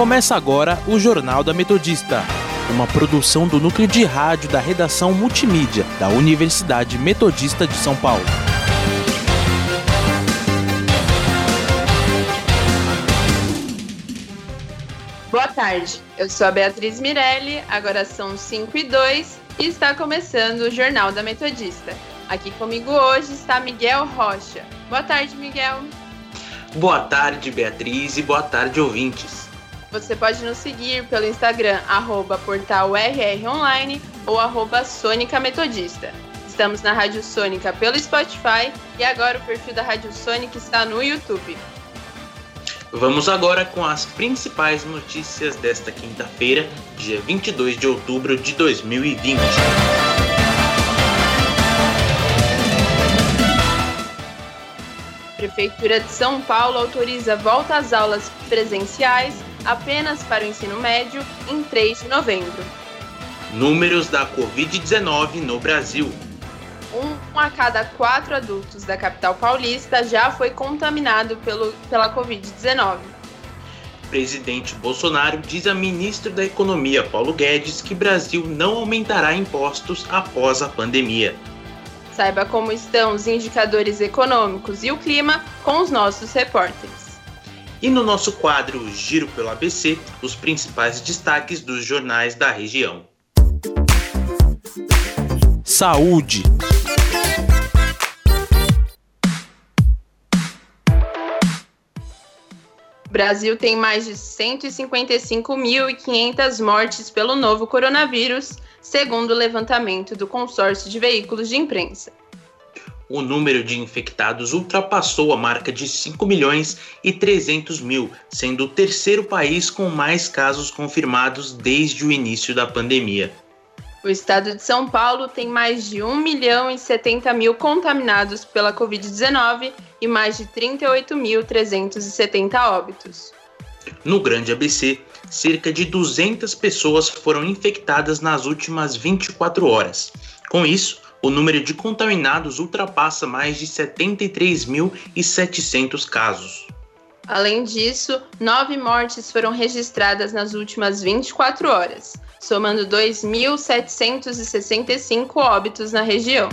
Começa agora o Jornal da Metodista, uma produção do núcleo de rádio da redação multimídia da Universidade Metodista de São Paulo. Boa tarde, eu sou a Beatriz Mirelli, agora são 5 e 2 e está começando o Jornal da Metodista. Aqui comigo hoje está Miguel Rocha. Boa tarde, Miguel. Boa tarde, Beatriz, e boa tarde, ouvintes. Você pode nos seguir pelo Instagram, arroba Online ou arroba Sônica Metodista. Estamos na Rádio Sônica pelo Spotify e agora o perfil da Rádio Sônica está no YouTube. Vamos agora com as principais notícias desta quinta-feira, dia 22 de outubro de 2020. Prefeitura de São Paulo autoriza volta às aulas presenciais apenas para o ensino médio em 3 de novembro. Números da Covid-19 no Brasil. Um a cada quatro adultos da capital paulista já foi contaminado pelo, pela Covid-19. Presidente Bolsonaro diz a ministro da Economia, Paulo Guedes, que Brasil não aumentará impostos após a pandemia. Saiba como estão os indicadores econômicos e o clima com os nossos repórteres. E no nosso quadro Giro pelo ABC, os principais destaques dos jornais da região. Saúde. Brasil tem mais de 155.500 mortes pelo novo coronavírus, segundo o levantamento do consórcio de veículos de imprensa o número de infectados ultrapassou a marca de 5 milhões e 300 mil, sendo o terceiro país com mais casos confirmados desde o início da pandemia. O estado de São Paulo tem mais de 1 milhão e 70 mil contaminados pela Covid-19 e mais de 38.370 óbitos. No Grande ABC, cerca de 200 pessoas foram infectadas nas últimas 24 horas. Com isso, o número de contaminados ultrapassa mais de 73.700 casos. Além disso, nove mortes foram registradas nas últimas 24 horas, somando 2.765 óbitos na região.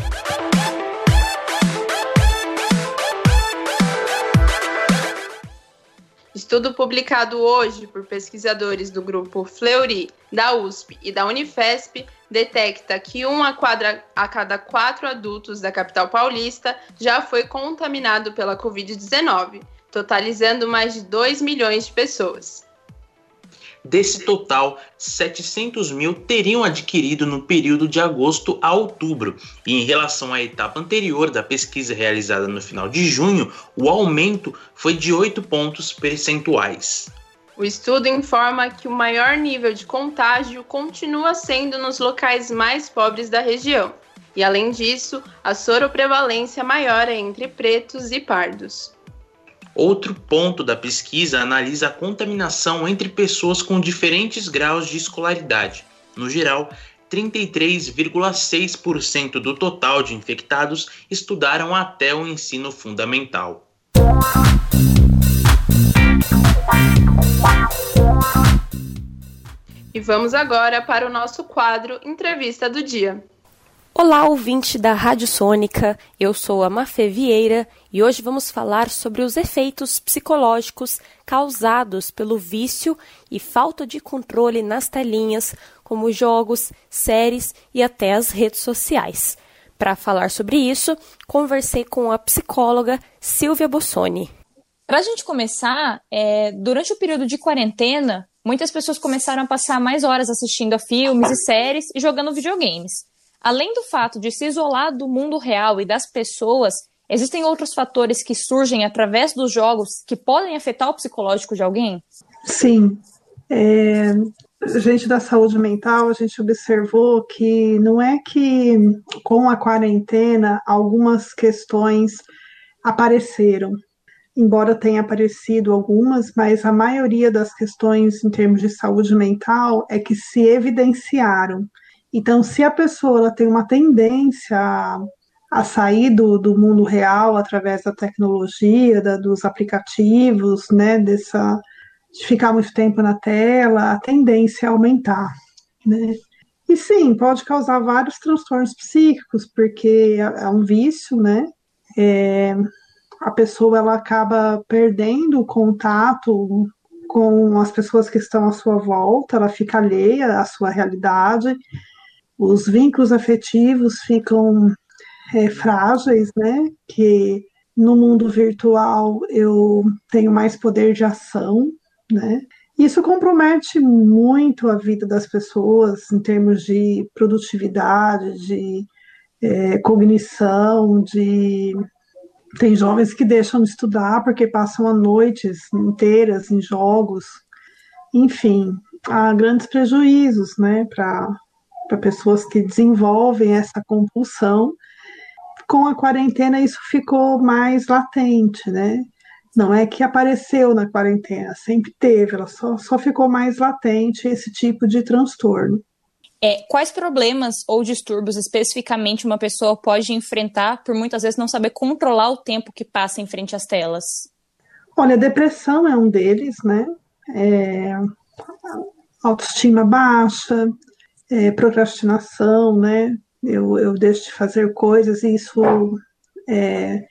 Estudo publicado hoje por pesquisadores do grupo Fleury, da USP e da Unifesp detecta que um a, quadra, a cada quatro adultos da capital paulista já foi contaminado pela Covid-19, totalizando mais de 2 milhões de pessoas. Desse total, 700 mil teriam adquirido no período de agosto a outubro, e em relação à etapa anterior da pesquisa realizada no final de junho, o aumento foi de 8 pontos percentuais. O estudo informa que o maior nível de contágio continua sendo nos locais mais pobres da região. E além disso, a soroprevalência maior é entre pretos e pardos. Outro ponto da pesquisa analisa a contaminação entre pessoas com diferentes graus de escolaridade. No geral, 33,6% do total de infectados estudaram até o ensino fundamental. E vamos agora para o nosso quadro Entrevista do Dia. Olá, ouvinte da Rádio Sônica. Eu sou a Mafê Vieira e hoje vamos falar sobre os efeitos psicológicos causados pelo vício e falta de controle nas telinhas, como jogos, séries e até as redes sociais. Para falar sobre isso, conversei com a psicóloga Silvia Bossoni. Para a gente começar, é, durante o período de quarentena, muitas pessoas começaram a passar mais horas assistindo a filmes e séries e jogando videogames. Além do fato de se isolar do mundo real e das pessoas, existem outros fatores que surgem através dos jogos que podem afetar o psicológico de alguém? Sim. É, gente da saúde mental, a gente observou que não é que com a quarentena algumas questões apareceram, embora tenha aparecido algumas, mas a maioria das questões em termos de saúde mental é que se evidenciaram. Então, se a pessoa tem uma tendência a, a sair do, do mundo real através da tecnologia, da, dos aplicativos, né, dessa de ficar muito tempo na tela, a tendência é aumentar, né? E sim, pode causar vários transtornos psíquicos, porque é, é um vício, né? É, a pessoa ela acaba perdendo o contato com as pessoas que estão à sua volta, ela fica alheia à sua realidade, os vínculos afetivos ficam é, frágeis, né? Que no mundo virtual eu tenho mais poder de ação, né? Isso compromete muito a vida das pessoas em termos de produtividade, de é, cognição, de tem jovens que deixam de estudar porque passam a noites inteiras em jogos. Enfim, há grandes prejuízos né, para pessoas que desenvolvem essa compulsão. Com a quarentena, isso ficou mais latente, né? Não é que apareceu na quarentena, sempre teve, ela só, só ficou mais latente esse tipo de transtorno. É, quais problemas ou distúrbios especificamente uma pessoa pode enfrentar por muitas vezes não saber controlar o tempo que passa em frente às telas? Olha, depressão é um deles, né? É, autoestima baixa, é, procrastinação, né? Eu, eu deixo de fazer coisas e isso é,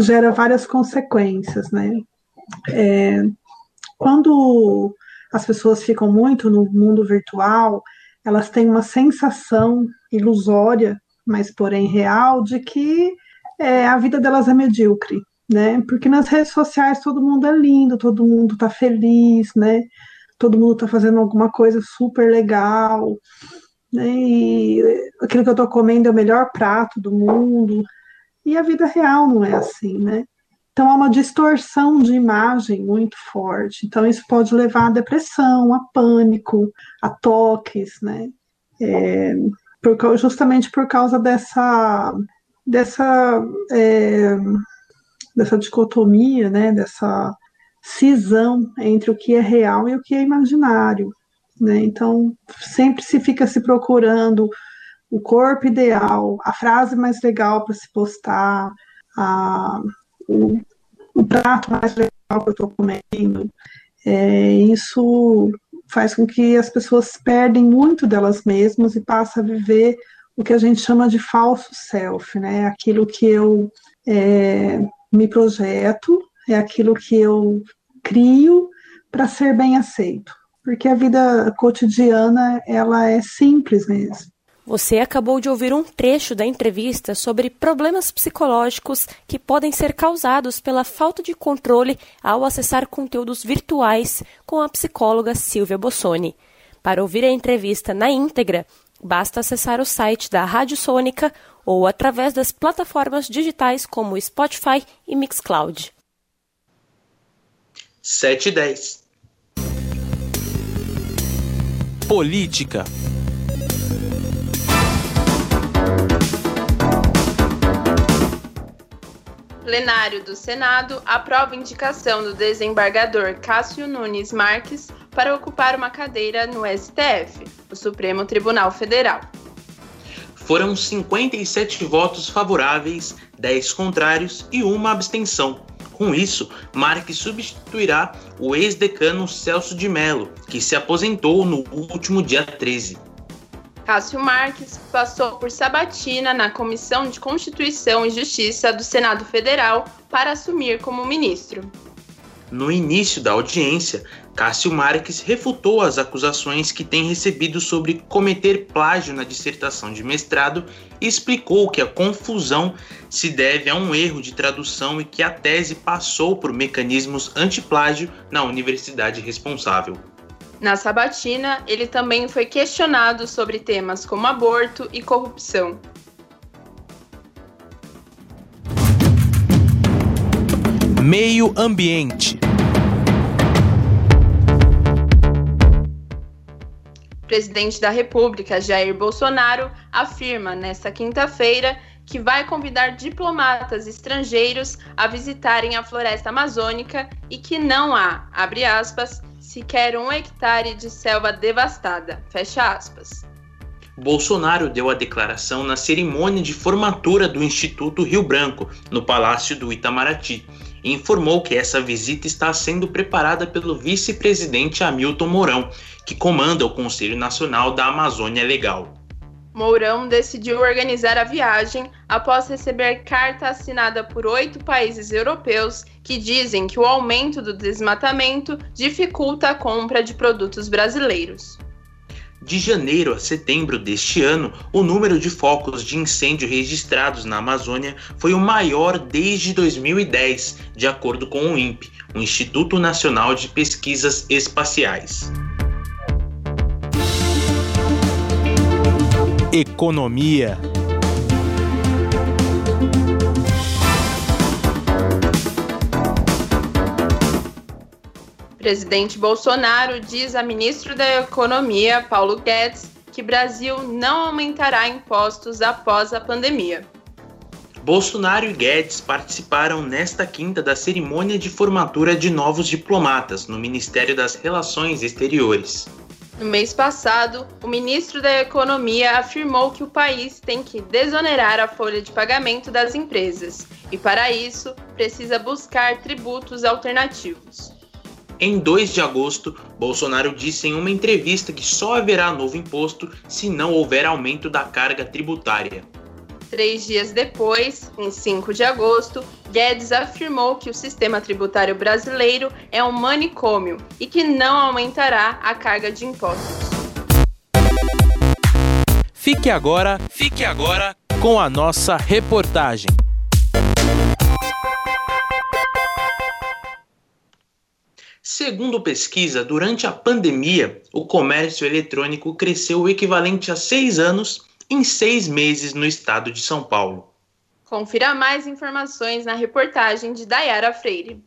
gera várias consequências, né? É, quando as pessoas ficam muito no mundo virtual, elas têm uma sensação ilusória, mas porém real, de que é, a vida delas é medíocre, né? Porque nas redes sociais todo mundo é lindo, todo mundo tá feliz, né? Todo mundo tá fazendo alguma coisa super legal, né? E aquilo que eu tô comendo é o melhor prato do mundo. E a vida real não é assim, né? Então, há uma distorção de imagem muito forte. Então, isso pode levar a depressão, a pânico, a toques, né? É, por, justamente por causa dessa, dessa, é, dessa dicotomia, né? Dessa cisão entre o que é real e o que é imaginário. Né? Então, sempre se fica se procurando o corpo ideal, a frase mais legal para se postar, a, o, o prato mais legal que eu estou comendo. É, isso faz com que as pessoas perdem muito delas mesmas e passam a viver o que a gente chama de falso self, né? Aquilo que eu é, me projeto, é aquilo que eu crio para ser bem aceito. Porque a vida cotidiana, ela é simples mesmo. Você acabou de ouvir um trecho da entrevista sobre problemas psicológicos que podem ser causados pela falta de controle ao acessar conteúdos virtuais com a psicóloga Silvia Bossoni. Para ouvir a entrevista na íntegra, basta acessar o site da Rádio Sônica ou através das plataformas digitais como Spotify e Mixcloud. 710 Política plenário do Senado aprova indicação do desembargador Cássio Nunes Marques para ocupar uma cadeira no STF, o Supremo Tribunal Federal. Foram 57 votos favoráveis, 10 contrários e uma abstenção. Com isso, Marques substituirá o ex-decano Celso de Mello, que se aposentou no último dia 13. Cássio Marques passou por sabatina na Comissão de Constituição e Justiça do Senado Federal para assumir como ministro. No início da audiência, Cássio Marques refutou as acusações que tem recebido sobre cometer plágio na dissertação de mestrado e explicou que a confusão se deve a um erro de tradução e que a tese passou por mecanismos antiplágio na universidade responsável. Na sabatina, ele também foi questionado sobre temas como aborto e corrupção. Meio Ambiente. O presidente da República, Jair Bolsonaro, afirma nesta quinta-feira que vai convidar diplomatas estrangeiros a visitarem a floresta amazônica e que não há, abre aspas, sequer um hectare de selva devastada. Fecha aspas. Bolsonaro deu a declaração na cerimônia de formatura do Instituto Rio Branco, no Palácio do Itamaraty, e informou que essa visita está sendo preparada pelo vice-presidente Hamilton Mourão, que comanda o Conselho Nacional da Amazônia Legal. Mourão decidiu organizar a viagem após receber carta assinada por oito países europeus que dizem que o aumento do desmatamento dificulta a compra de produtos brasileiros. De janeiro a setembro deste ano, o número de focos de incêndio registrados na Amazônia foi o maior desde 2010, de acordo com o INPE, o Instituto Nacional de Pesquisas Espaciais. Economia. Presidente Bolsonaro diz a ministro da Economia, Paulo Guedes, que Brasil não aumentará impostos após a pandemia. Bolsonaro e Guedes participaram nesta quinta da cerimônia de formatura de novos diplomatas no Ministério das Relações Exteriores. No mês passado, o ministro da Economia afirmou que o país tem que desonerar a folha de pagamento das empresas e, para isso, precisa buscar tributos alternativos. Em 2 de agosto, Bolsonaro disse em uma entrevista que só haverá novo imposto se não houver aumento da carga tributária. Três dias depois, em 5 de agosto, Guedes afirmou que o sistema tributário brasileiro é um manicômio e que não aumentará a carga de impostos. Fique agora, fique agora com a nossa reportagem. Segundo pesquisa, durante a pandemia, o comércio eletrônico cresceu o equivalente a seis anos em seis meses no estado de São Paulo. Confira mais informações na reportagem de Dayara Freire.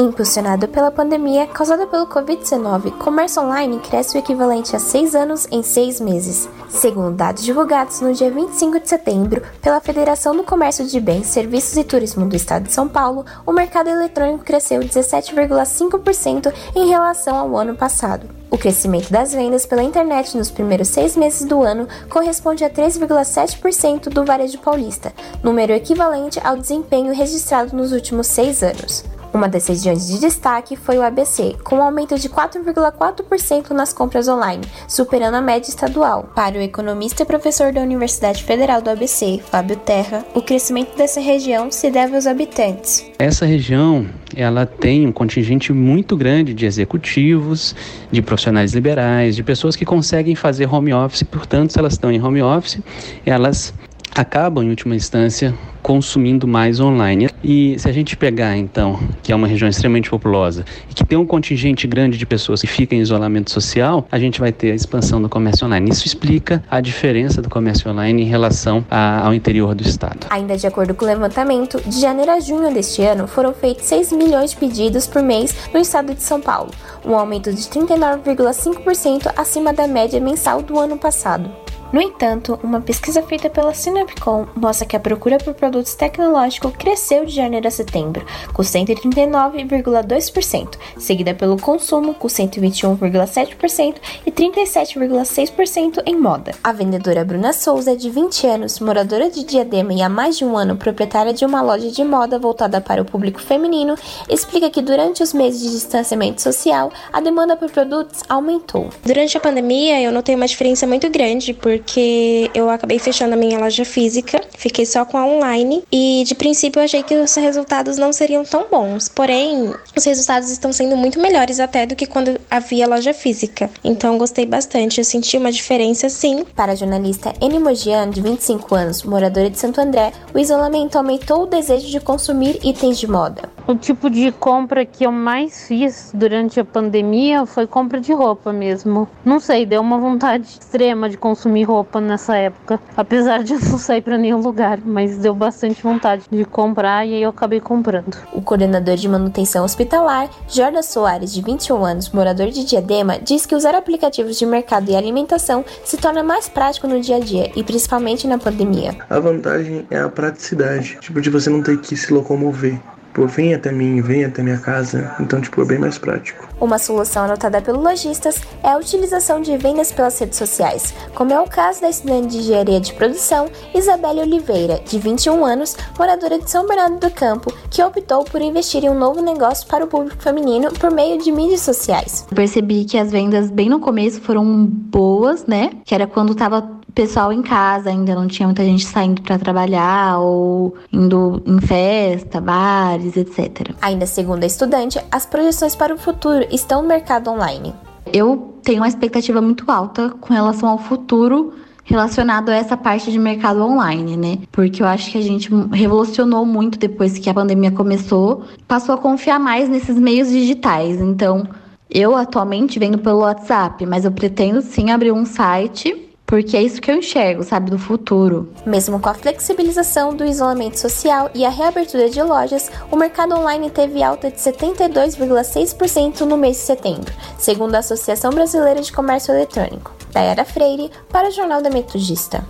Impulsionado pela pandemia causada pelo Covid-19, comércio online cresce o equivalente a seis anos em seis meses. Segundo dados divulgados no dia 25 de setembro pela Federação do Comércio de Bens, Serviços e Turismo do Estado de São Paulo, o mercado eletrônico cresceu 17,5% em relação ao ano passado. O crescimento das vendas pela internet nos primeiros seis meses do ano corresponde a 3,7% do varejo paulista, número equivalente ao desempenho registrado nos últimos seis anos. Uma das regiões de destaque foi o ABC, com um aumento de 4,4% nas compras online, superando a média estadual. Para o economista e professor da Universidade Federal do ABC, Fábio Terra, o crescimento dessa região se deve aos habitantes. Essa região, ela tem um contingente muito grande de executivos, de profissionais liberais, de pessoas que conseguem fazer home office, portanto, se elas estão em home office, elas acabam, em última instância, consumindo mais online. E se a gente pegar, então, que é uma região extremamente populosa e que tem um contingente grande de pessoas que ficam em isolamento social, a gente vai ter a expansão do comércio online. Isso explica a diferença do comércio online em relação a, ao interior do estado. Ainda de acordo com o levantamento, de janeiro a junho deste ano foram feitos 6 milhões de pedidos por mês no estado de São Paulo, um aumento de 39,5% acima da média mensal do ano passado. No entanto, uma pesquisa feita pela Sinapcom mostra que a procura por produtos tecnológicos cresceu de janeiro a setembro, com 139,2%, seguida pelo consumo, com 121,7% e 37,6% em moda. A vendedora Bruna Souza, de 20 anos, moradora de Diadema e há mais de um ano proprietária de uma loja de moda voltada para o público feminino, explica que durante os meses de distanciamento social, a demanda por produtos aumentou. Durante a pandemia, eu notei uma diferença muito grande, porque porque eu acabei fechando a minha loja física, fiquei só com a online e de princípio eu achei que os resultados não seriam tão bons. Porém, os resultados estão sendo muito melhores até do que quando havia loja física. Então gostei bastante, eu senti uma diferença sim. Para a jornalista Eni Mogian, de 25 anos, moradora de Santo André, o isolamento aumentou o desejo de consumir itens de moda. O tipo de compra que eu mais fiz durante a pandemia foi compra de roupa mesmo. Não sei, deu uma vontade extrema de consumir roupa nessa época, apesar de eu não sair para nenhum lugar, mas deu bastante vontade de comprar e aí eu acabei comprando. O coordenador de manutenção hospitalar, Jorda Soares, de 21 anos, morador de Diadema, diz que usar aplicativos de mercado e alimentação se torna mais prático no dia a dia e principalmente na pandemia. A vantagem é a praticidade, tipo de você não ter que se locomover Pô, vem até mim, vem até minha casa. Então, tipo, é bem mais prático. Uma solução anotada pelo lojistas é a utilização de vendas pelas redes sociais, como é o caso da estudante de engenharia de produção Isabelle Oliveira, de 21 anos, moradora de São Bernardo do Campo, que optou por investir em um novo negócio para o público feminino por meio de mídias sociais. percebi que as vendas bem no começo foram boas, né? Que era quando tava pessoal em casa, ainda não tinha muita gente saindo para trabalhar ou indo em festa, bares, etc. Ainda segundo a estudante, as projeções para o futuro estão no mercado online. Eu tenho uma expectativa muito alta com relação ao futuro relacionado a essa parte de mercado online, né? Porque eu acho que a gente revolucionou muito depois que a pandemia começou, passou a confiar mais nesses meios digitais. Então, eu atualmente vendo pelo WhatsApp, mas eu pretendo sim abrir um site porque é isso que eu enxergo, sabe, do futuro. Mesmo com a flexibilização do isolamento social e a reabertura de lojas, o mercado online teve alta de 72,6% no mês de setembro, segundo a Associação Brasileira de Comércio Eletrônico. Dayara Freire, para o Jornal da Metodista.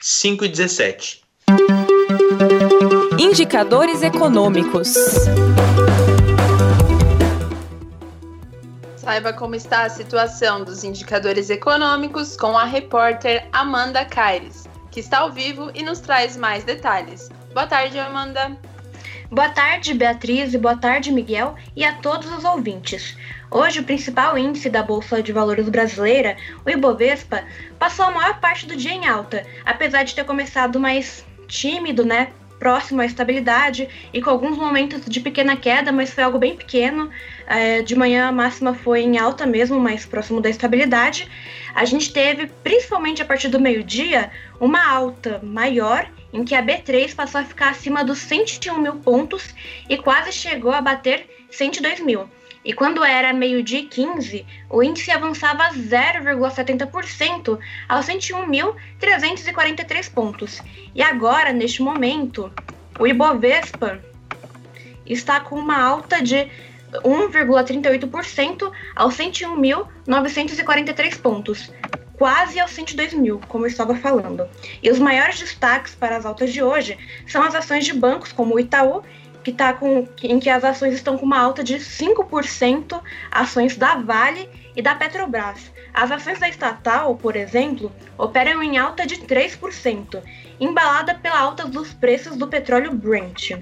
5 e 17. Indicadores econômicos. Saiba como está a situação dos indicadores econômicos com a repórter Amanda Caires, que está ao vivo e nos traz mais detalhes. Boa tarde, Amanda. Boa tarde, Beatriz, e boa tarde, Miguel, e a todos os ouvintes. Hoje, o principal índice da Bolsa de Valores brasileira, o Ibovespa, passou a maior parte do dia em alta, apesar de ter começado mais tímido, né? Próximo à estabilidade e com alguns momentos de pequena queda, mas foi algo bem pequeno. É, de manhã a máxima foi em alta mesmo, mas próximo da estabilidade. A gente teve, principalmente a partir do meio-dia, uma alta maior, em que a B3 passou a ficar acima dos 101 mil pontos e quase chegou a bater 102 mil. E quando era meio-dia 15, o índice avançava 0,70% aos 101.343 pontos. E agora, neste momento, o Ibovespa está com uma alta de 1,38% aos 101.943 pontos, quase aos 102 mil, como eu estava falando. E os maiores destaques para as altas de hoje são as ações de bancos como o Itaú que tá com, em que as ações estão com uma alta de 5%, ações da Vale e da Petrobras. As ações da estatal, por exemplo, operam em alta de 3%, embalada pela alta dos preços do petróleo Brent.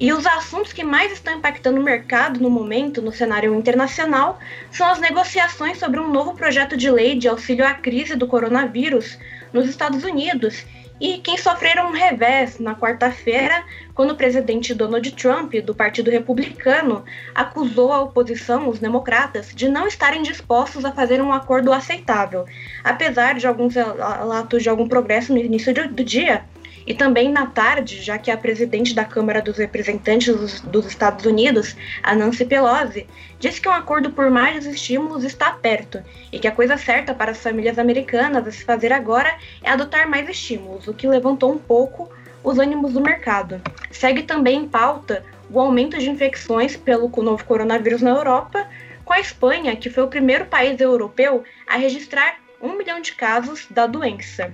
E os assuntos que mais estão impactando o mercado no momento, no cenário internacional, são as negociações sobre um novo projeto de lei de auxílio à crise do coronavírus nos Estados Unidos e quem sofreram um revés na quarta-feira, quando o presidente Donald Trump, do Partido Republicano, acusou a oposição, os democratas, de não estarem dispostos a fazer um acordo aceitável, apesar de alguns relatos de algum progresso no início do dia e também na tarde, já que a presidente da Câmara dos Representantes dos, dos Estados Unidos, a Nancy Pelosi, disse que um acordo por mais estímulos está perto e que a coisa certa para as famílias americanas a se fazer agora é adotar mais estímulos, o que levantou um pouco os ânimos do mercado. Segue também em pauta o aumento de infecções pelo novo coronavírus na Europa, com a Espanha, que foi o primeiro país europeu a registrar um milhão de casos da doença.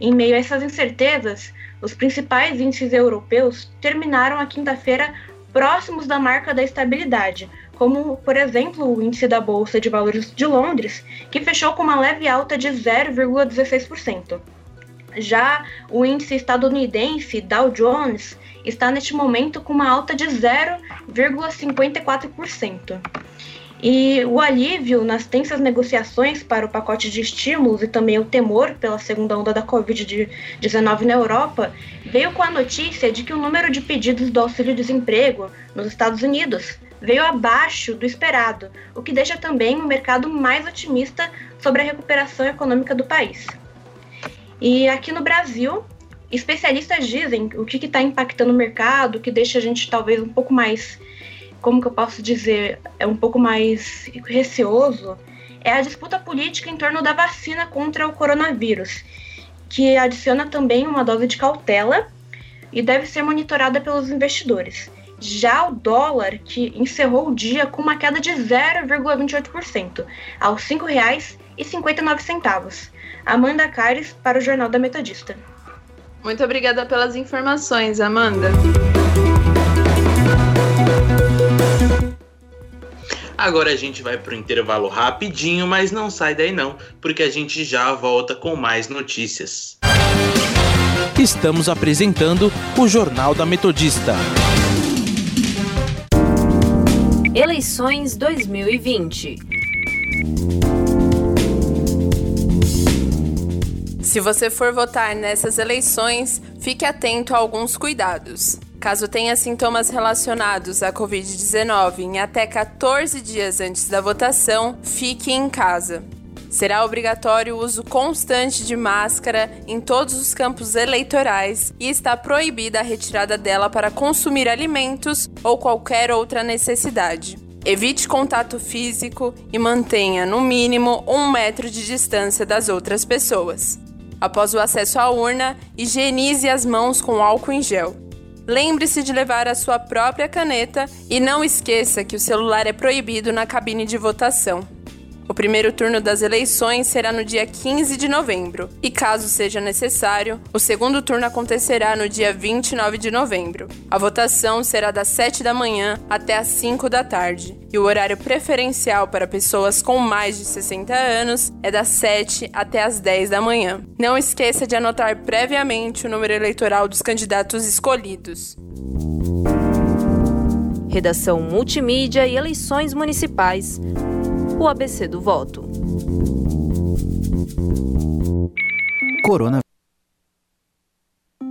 Em meio a essas incertezas, os principais índices europeus terminaram a quinta-feira próximos da marca da estabilidade, como, por exemplo, o índice da Bolsa de Valores de Londres, que fechou com uma leve alta de 0,16%. Já o índice estadunidense Dow Jones está neste momento com uma alta de 0,54%. E o alívio nas tensas negociações para o pacote de estímulos e também o temor pela segunda onda da Covid-19 na Europa veio com a notícia de que o número de pedidos do auxílio-desemprego nos Estados Unidos veio abaixo do esperado, o que deixa também o mercado mais otimista sobre a recuperação econômica do país. E aqui no Brasil, especialistas dizem o que está impactando o mercado, o que deixa a gente talvez um pouco mais como que eu posso dizer, é um pouco mais receoso, é a disputa política em torno da vacina contra o coronavírus, que adiciona também uma dose de cautela e deve ser monitorada pelos investidores. Já o dólar, que encerrou o dia com uma queda de 0,28%, aos R$ 5,59. Amanda Caires para o Jornal da Metodista. Muito obrigada pelas informações, Amanda. Agora a gente vai para o intervalo rapidinho, mas não sai daí não, porque a gente já volta com mais notícias. Estamos apresentando o Jornal da Metodista. Eleições 2020. Se você for votar nessas eleições, fique atento a alguns cuidados. Caso tenha sintomas relacionados à Covid-19 em até 14 dias antes da votação, fique em casa. Será obrigatório o uso constante de máscara em todos os campos eleitorais e está proibida a retirada dela para consumir alimentos ou qualquer outra necessidade. Evite contato físico e mantenha, no mínimo, um metro de distância das outras pessoas. Após o acesso à urna, higienize as mãos com álcool em gel. Lembre-se de levar a sua própria caneta e não esqueça que o celular é proibido na cabine de votação. O primeiro turno das eleições será no dia 15 de novembro, e caso seja necessário, o segundo turno acontecerá no dia 29 de novembro. A votação será das 7 da manhã até as 5 da tarde, e o horário preferencial para pessoas com mais de 60 anos é das 7 até as 10 da manhã. Não esqueça de anotar previamente o número eleitoral dos candidatos escolhidos. Redação Multimídia e Eleições Municipais o ABC do voto. Corona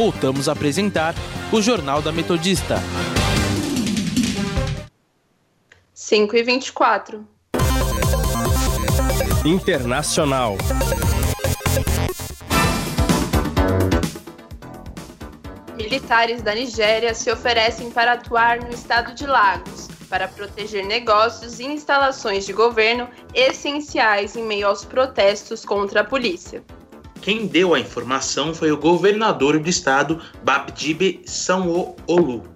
voltamos a apresentar o Jornal da Metodista. 5 e 24. Internacional. Militares da Nigéria se oferecem para atuar no estado de Lagos para proteger negócios e instalações de governo essenciais em meio aos protestos contra a polícia. Quem deu a informação foi o governador do estado, Babdibe Sanwo-Olu.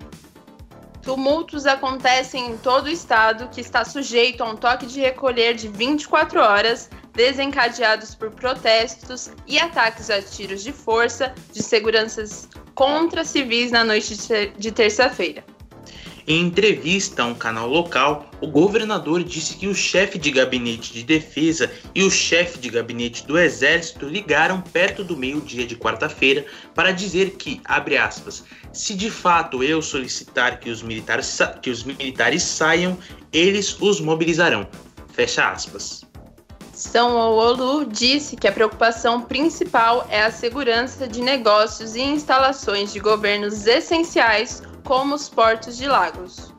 Tumultos acontecem em todo o estado, que está sujeito a um toque de recolher de 24 horas, desencadeados por protestos e ataques a tiros de força de seguranças contra civis na noite de terça-feira. Em entrevista a um canal local, o governador disse que o chefe de gabinete de defesa e o chefe de gabinete do exército ligaram perto do meio-dia de quarta-feira para dizer que, abre aspas, se de fato eu solicitar que os militares, que os militares saiam, eles os mobilizarão. Fecha aspas. São Olu disse que a preocupação principal é a segurança de negócios e instalações de governos essenciais como os portos de Lagos.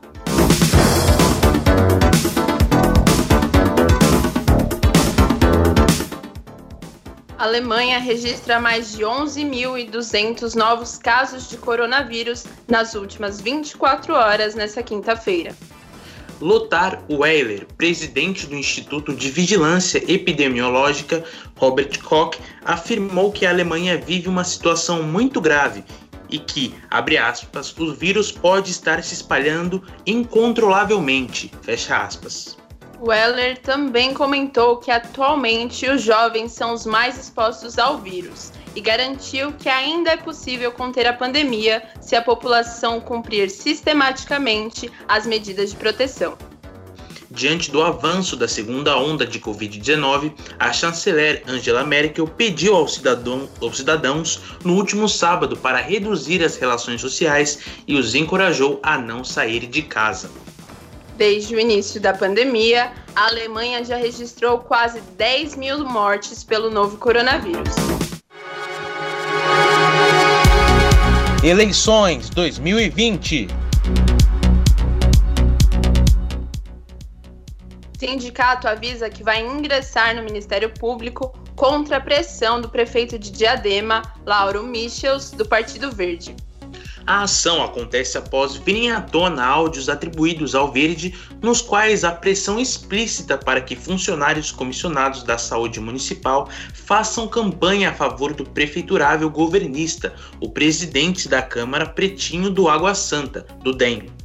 A Alemanha registra mais de 11.200 novos casos de coronavírus nas últimas 24 horas nesta quinta-feira. Lothar Weiler, presidente do Instituto de Vigilância Epidemiológica Robert Koch, afirmou que a Alemanha vive uma situação muito grave e que, abre aspas, o vírus pode estar se espalhando incontrolavelmente, fecha aspas. Weller também comentou que atualmente os jovens são os mais expostos ao vírus e garantiu que ainda é possível conter a pandemia se a população cumprir sistematicamente as medidas de proteção. Diante do avanço da segunda onda de Covid-19, a chanceler Angela Merkel pediu aos, cidadão, aos cidadãos no último sábado para reduzir as relações sociais e os encorajou a não sair de casa. Desde o início da pandemia, a Alemanha já registrou quase 10 mil mortes pelo novo coronavírus. Eleições 2020 Sindicato avisa que vai ingressar no Ministério Público contra a pressão do prefeito de Diadema, Lauro Michels, do Partido Verde. A ação acontece após virem à tona áudios atribuídos ao Verde, nos quais há pressão explícita para que funcionários comissionados da saúde municipal façam campanha a favor do prefeiturável governista, o presidente da Câmara Pretinho do Água Santa, do DEM.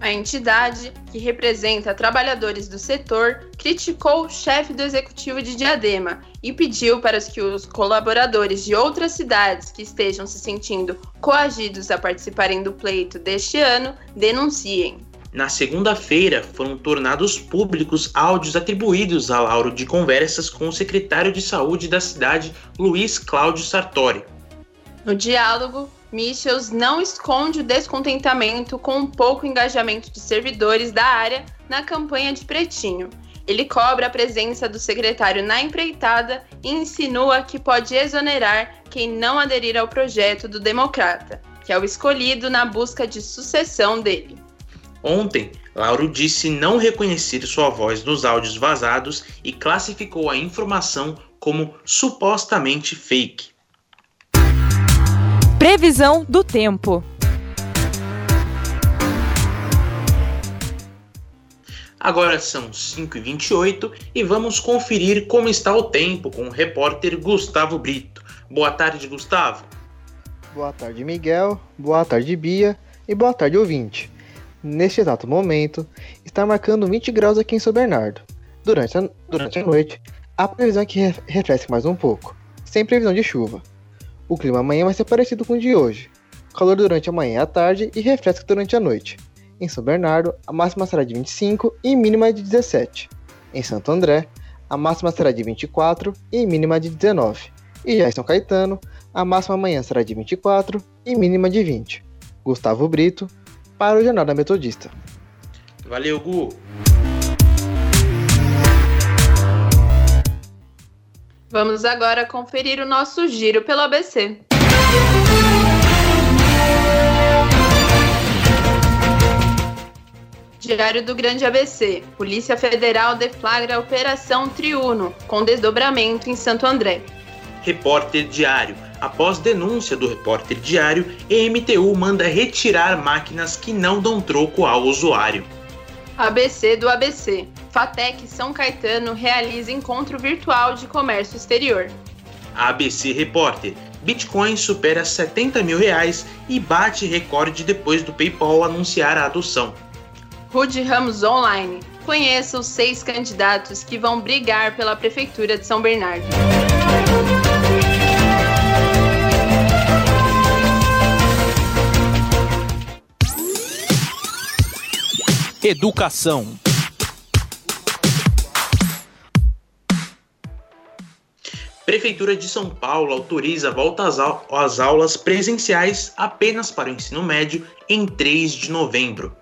A entidade, que representa trabalhadores do setor, criticou o chefe do executivo de Diadema e pediu para que os colaboradores de outras cidades que estejam se sentindo coagidos a participarem do pleito deste ano denunciem. Na segunda-feira, foram tornados públicos áudios atribuídos a Lauro de conversas com o secretário de saúde da cidade, Luiz Cláudio Sartori. No diálogo, Michels não esconde o descontentamento com o pouco engajamento de servidores da área na campanha de Pretinho. Ele cobra a presença do secretário na empreitada e insinua que pode exonerar quem não aderir ao projeto do democrata, que é o escolhido na busca de sucessão dele. Ontem, Lauro disse não reconhecer sua voz nos áudios vazados e classificou a informação como supostamente fake. Previsão do tempo. Agora são 5h28 e vamos conferir como está o tempo com o repórter Gustavo Brito. Boa tarde, Gustavo. Boa tarde, Miguel. Boa tarde, Bia. E boa tarde, ouvinte. Neste exato momento, está marcando 20 graus aqui em São Bernardo. Durante a, durante a noite, a previsão é que refresque mais um pouco, sem previsão de chuva. O clima amanhã vai ser parecido com o de hoje. Calor durante a manhã e a tarde e refresca durante a noite. Em São Bernardo, a máxima será de 25 e mínima de 17. Em Santo André, a máxima será de 24 e mínima de 19. E já em São Caetano, a máxima amanhã será de 24 e mínima de 20. Gustavo Brito, para o Jornal da Metodista. Valeu, Gu! Vamos agora conferir o nosso giro pelo ABC. Diário do Grande ABC. Polícia Federal deflagra a Operação Triuno, com desdobramento em Santo André. Repórter Diário. Após denúncia do repórter Diário, EMTU manda retirar máquinas que não dão troco ao usuário. ABC do ABC. Fatec São Caetano realiza encontro virtual de comércio exterior. ABC Repórter. Bitcoin supera 70 mil reais e bate recorde depois do PayPal anunciar a adoção. Rude Ramos Online. Conheça os seis candidatos que vão brigar pela Prefeitura de São Bernardo. Educação. Prefeitura de São Paulo autoriza a volta às, aulas presenciais apenas para o ensino médio em 3 de novembro.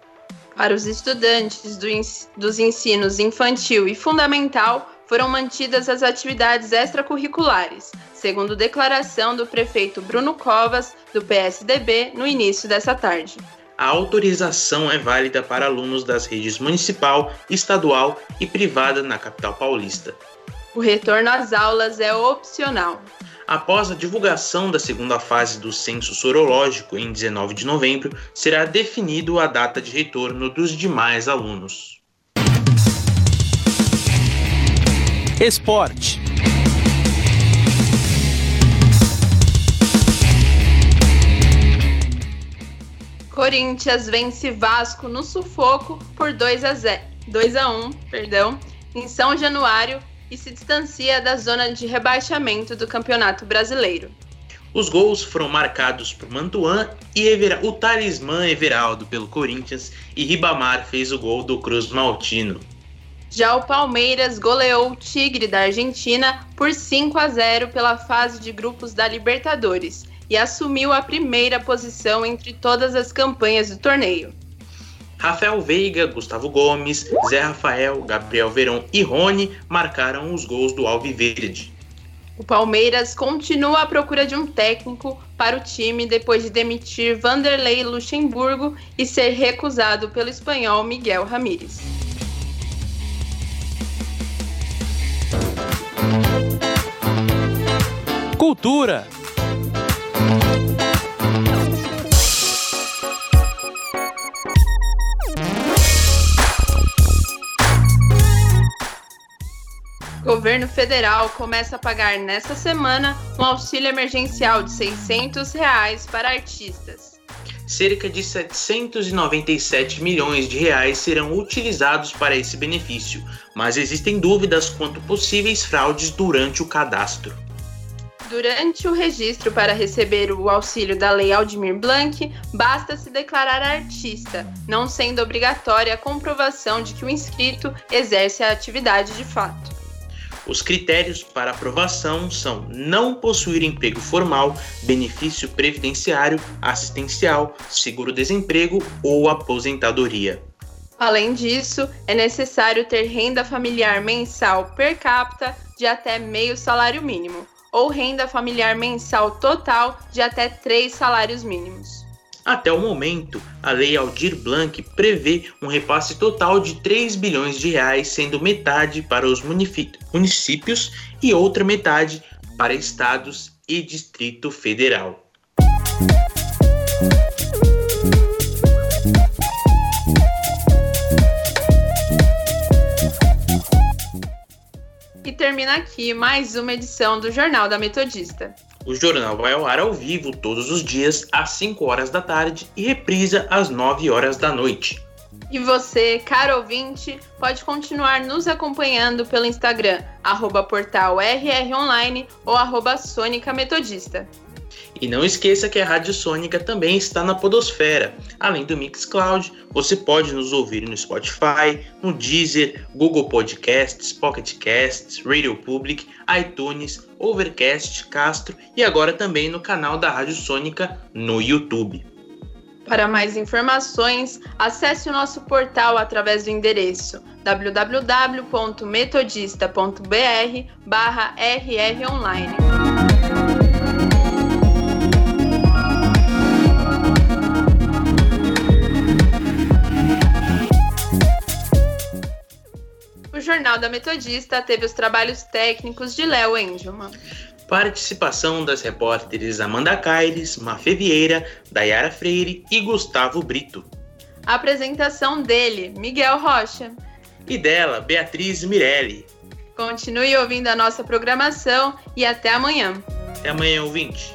Para os estudantes do, dos ensinos infantil e fundamental, foram mantidas as atividades extracurriculares, segundo declaração do prefeito Bruno Covas, do PSDB, no início dessa tarde. A autorização é válida para alunos das redes municipal, estadual e privada na capital paulista. O retorno às aulas é opcional. Após a divulgação da segunda fase do censo sorológico em 19 de novembro, será definido a data de retorno dos demais alunos. Esporte. Corinthians vence Vasco no sufoco por 2 a 0, 2 a 1, perdão, em São Januário e se distancia da zona de rebaixamento do Campeonato Brasileiro. Os gols foram marcados por Mantuan e Evera o talismã Everaldo pelo Corinthians e Ribamar fez o gol do Cruz Maltino. Já o Palmeiras goleou o Tigre da Argentina por 5 a 0 pela fase de grupos da Libertadores e assumiu a primeira posição entre todas as campanhas do torneio. Rafael Veiga, Gustavo Gomes, Zé Rafael, Gabriel Verão e Rony marcaram os gols do Alviverde. O Palmeiras continua à procura de um técnico para o time depois de demitir Vanderlei Luxemburgo e ser recusado pelo espanhol Miguel Ramírez. Cultura. Governo federal começa a pagar nesta semana um auxílio emergencial de 600 reais para artistas. Cerca de 797 milhões de reais serão utilizados para esse benefício, mas existem dúvidas quanto possíveis fraudes durante o cadastro. Durante o registro para receber o auxílio da Lei Aldemir Blanc, basta se declarar artista, não sendo obrigatória a comprovação de que o inscrito exerce a atividade de fato. Os critérios para aprovação são não possuir emprego formal, benefício previdenciário, assistencial, seguro-desemprego ou aposentadoria. Além disso, é necessário ter renda familiar mensal per capita de até meio salário mínimo ou renda familiar mensal total de até três salários mínimos. Até o momento, a Lei Aldir Blanc prevê um repasse total de 3 bilhões de reais, sendo metade para os municípios e outra metade para estados e Distrito Federal. E termina aqui mais uma edição do Jornal da Metodista. O jornal vai ao ar ao vivo todos os dias às 5 horas da tarde e reprisa às 9 horas da noite. E você, caro ouvinte, pode continuar nos acompanhando pelo Instagram, arroba portal rronline ou arroba Sônica Metodista. E não esqueça que a Rádio Sônica também está na Podosfera. Além do Mixcloud, você pode nos ouvir no Spotify, no Deezer, Google Podcasts, Pocket Casts, Radio Public, iTunes, Overcast, Castro e agora também no canal da Rádio Sônica no YouTube. Para mais informações, acesse o nosso portal através do endereço www.metodista.br/rronline. Jornal da Metodista teve os trabalhos técnicos de Léo Engelman. Participação das repórteres Amanda Caires, Mafê Vieira, Dayara Freire e Gustavo Brito. Apresentação dele, Miguel Rocha. E dela, Beatriz Mirelli. Continue ouvindo a nossa programação e até amanhã. Até amanhã, ouvinte.